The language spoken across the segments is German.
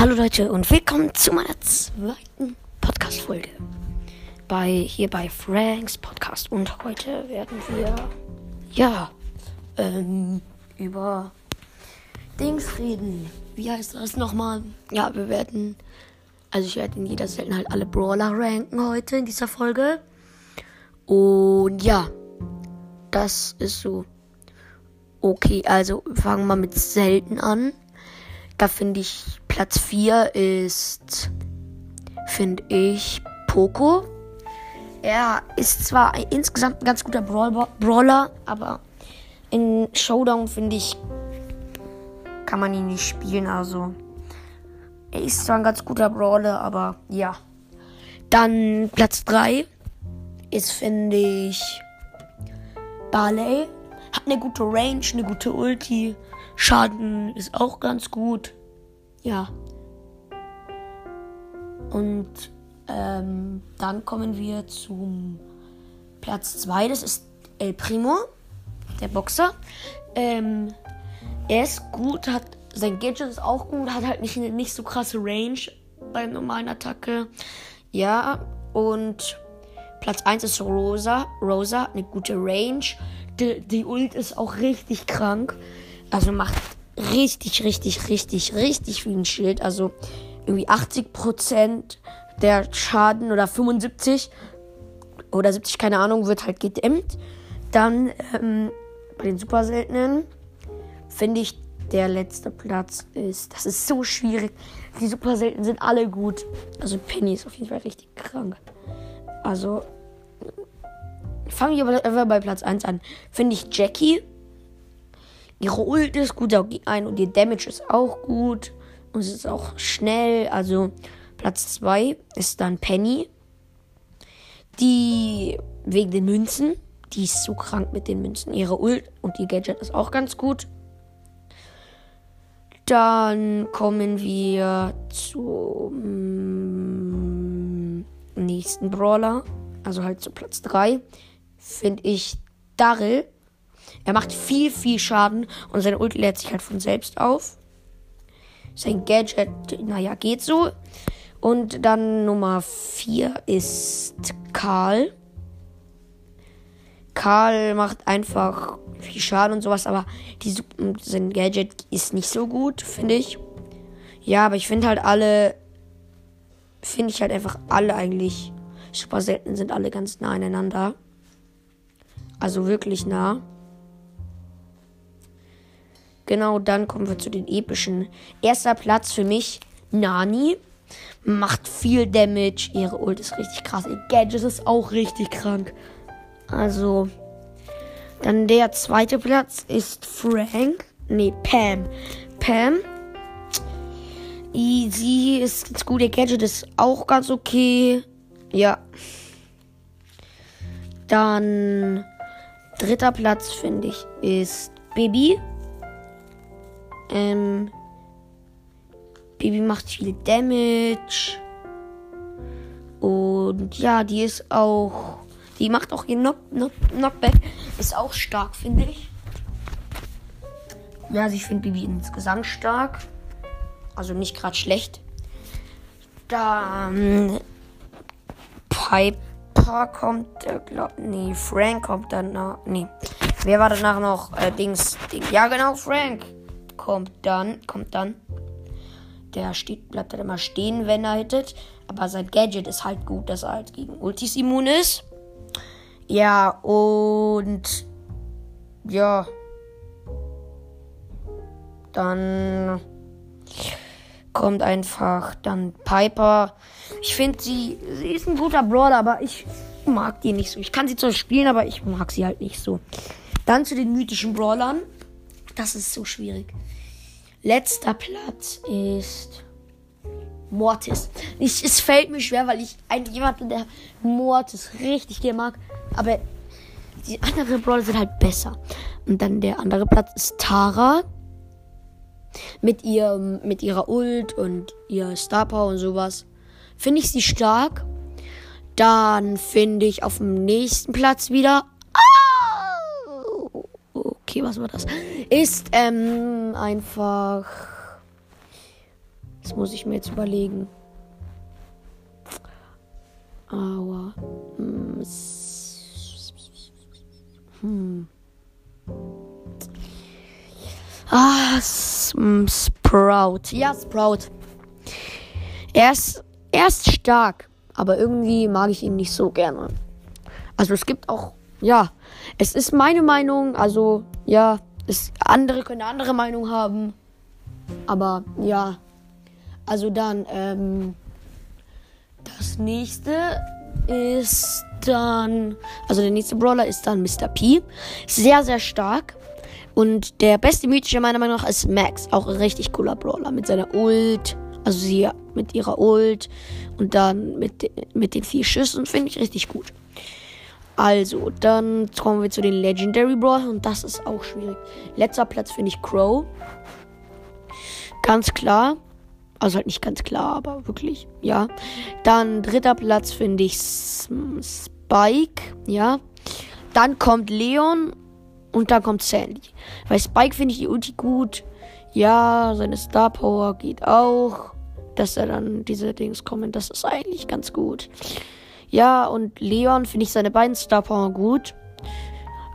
Hallo Leute und willkommen zu meiner zweiten Podcast-Folge. Bei, hier bei Franks Podcast. Und heute werden wir, ja, ähm, über Dings reden. Wie heißt das nochmal? Ja, wir werden, also ich werde in jeder Seltenheit alle Brawler ranken heute in dieser Folge. Und ja, das ist so. Okay, also fangen wir mit selten an. Da finde ich Platz 4 ist, finde ich, Poco. Er ist zwar insgesamt ein ganz guter Brawler, aber in Showdown finde ich, kann man ihn nicht spielen. Also, er ist zwar ein ganz guter Brawler, aber ja. Dann Platz 3 ist, finde ich, Barley. Hat eine gute Range, eine gute Ulti. Schaden ist auch ganz gut. Ja. Und ähm, dann kommen wir zum Platz 2. Das ist El Primo, der Boxer. Ähm, er ist gut, hat sein Gadget ist auch gut, hat halt nicht, nicht so krasse Range bei normalen Attacke. Ja, und Platz 1 ist Rosa. Rosa eine gute Range. Die, die Ult ist auch richtig krank. Also macht richtig, richtig, richtig, richtig viel Schild. Also irgendwie 80% der Schaden oder 75 oder 70, keine Ahnung, wird halt gedämmt. Dann ähm, bei den super seltenen finde ich der letzte Platz ist. Das ist so schwierig. Die super seltenen sind alle gut. Also Penny ist auf jeden Fall richtig krank. Also fange ich aber bei Platz 1 an. Finde ich Jackie Ihre Ult ist gut ein und ihr Damage ist auch gut. Und es ist auch schnell. Also Platz 2 ist dann Penny. Die wegen den Münzen. Die ist so krank mit den Münzen. Ihre Ult und ihr Gadget ist auch ganz gut. Dann kommen wir zum nächsten Brawler. Also halt zu Platz 3. Finde ich Darrell. Er macht viel, viel Schaden und seine Ulti lädt sich halt von selbst auf. Sein Gadget, naja, geht so. Und dann Nummer 4 ist Karl. Karl macht einfach viel Schaden und sowas, aber die, sein Gadget ist nicht so gut, finde ich. Ja, aber ich finde halt alle, finde ich halt einfach alle eigentlich super selten, sind alle ganz nah aneinander. Also wirklich nah. Genau, dann kommen wir zu den epischen. Erster Platz für mich, Nani. Macht viel Damage. Ihre Ult ist richtig krass. Ihr Gadget ist auch richtig krank. Also, dann der zweite Platz ist Frank. Nee, Pam. Pam. Sie ist ganz gut. Ihr Gadget ist auch ganz okay. Ja. Dann dritter Platz, finde ich, ist Baby. Ähm, Baby macht viel Damage. Und ja, die ist auch. Die macht auch ihr Knock, Knock, Knockback. Ist auch stark, finde ich. Ja, also ich finde Bibi insgesamt stark. Also nicht gerade schlecht. Dann. Piper kommt, äh, glaub, nee, Frank kommt danach. Nee. Wer war danach noch? Äh, Dings, Dings. Ja, genau, Frank kommt dann, kommt dann. Der steht, bleibt halt immer stehen, wenn er hittet. Aber sein Gadget ist halt gut, dass er halt gegen Ultis immun ist. Ja, und ja. Dann kommt einfach dann Piper. Ich finde sie, sie ist ein guter Brawler, aber ich mag die nicht so. Ich kann sie zwar spielen, aber ich mag sie halt nicht so. Dann zu den mythischen Brawlern. Das ist so schwierig. Letzter Platz ist Mortis. Ich, es fällt mir schwer, weil ich eigentlich jemand bin, der Mortis richtig gerne mag. Aber die anderen Brawler sind halt besser. Und dann der andere Platz ist Tara. Mit ihrem, mit ihrer Ult und ihr Star Power und sowas. Finde ich sie stark. Dann finde ich auf dem nächsten Platz wieder okay, was war das? Ist ähm, einfach Das muss ich mir jetzt überlegen. Aua. Hm. hm. Ah, Sprout. Ja, Sprout. Er ist, er ist stark, aber irgendwie mag ich ihn nicht so gerne. Also es gibt auch, ja, es ist meine Meinung, also ja, es, andere können eine andere Meinung haben. Aber ja, also dann, ähm, das nächste ist dann, also der nächste Brawler ist dann Mr. P. Sehr, sehr stark. Und der beste mythische meiner Meinung nach ist Max. Auch ein richtig cooler Brawler mit seiner Ult. Also sie mit ihrer Ult. Und dann mit, mit den vier Schüssen. Finde ich richtig gut. Also, dann kommen wir zu den Legendary Brawlern. Und das ist auch schwierig. Letzter Platz finde ich Crow. Ganz klar. Also halt nicht ganz klar, aber wirklich, ja. Dann dritter Platz finde ich Spike, ja. Dann kommt Leon und dann kommt Sandy. Bei Spike finde ich die Ulti gut. Ja, seine Star Power geht auch. Dass er dann diese Dings kommen, das ist eigentlich ganz gut. Ja, und Leon finde ich seine beiden Star Power gut.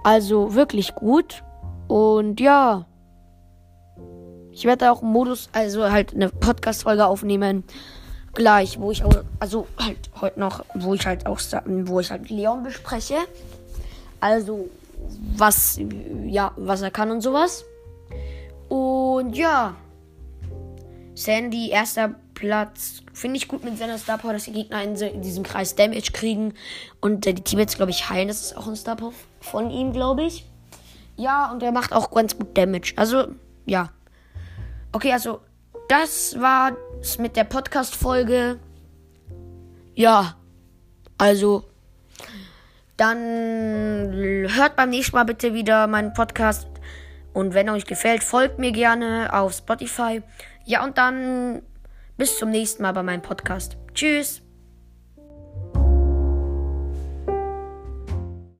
Also wirklich gut. Und ja. Ich werde auch einen Modus, also halt eine Podcast-Folge aufnehmen. Gleich, wo ich auch, also halt heute noch, wo ich halt auch, wo ich halt Leon bespreche. Also was, ja, was er kann und sowas. Und ja, Sandy, erster Platz. Finde ich gut mit seiner Star Power, dass die Gegner in, diesem Kreis Damage kriegen. Und äh, die Teammates, glaube ich, heilen. Das ist auch ein Star Power von ihm, glaube ich. Ja, und er macht auch ganz gut Damage. Also, ja. Okay, also, das war's mit der Podcast-Folge. Ja. Also, dann hört beim nächsten Mal bitte wieder meinen Podcast. Und wenn euch gefällt, folgt mir gerne auf Spotify. Ja, und dann bis zum nächsten Mal bei meinem Podcast. Tschüss.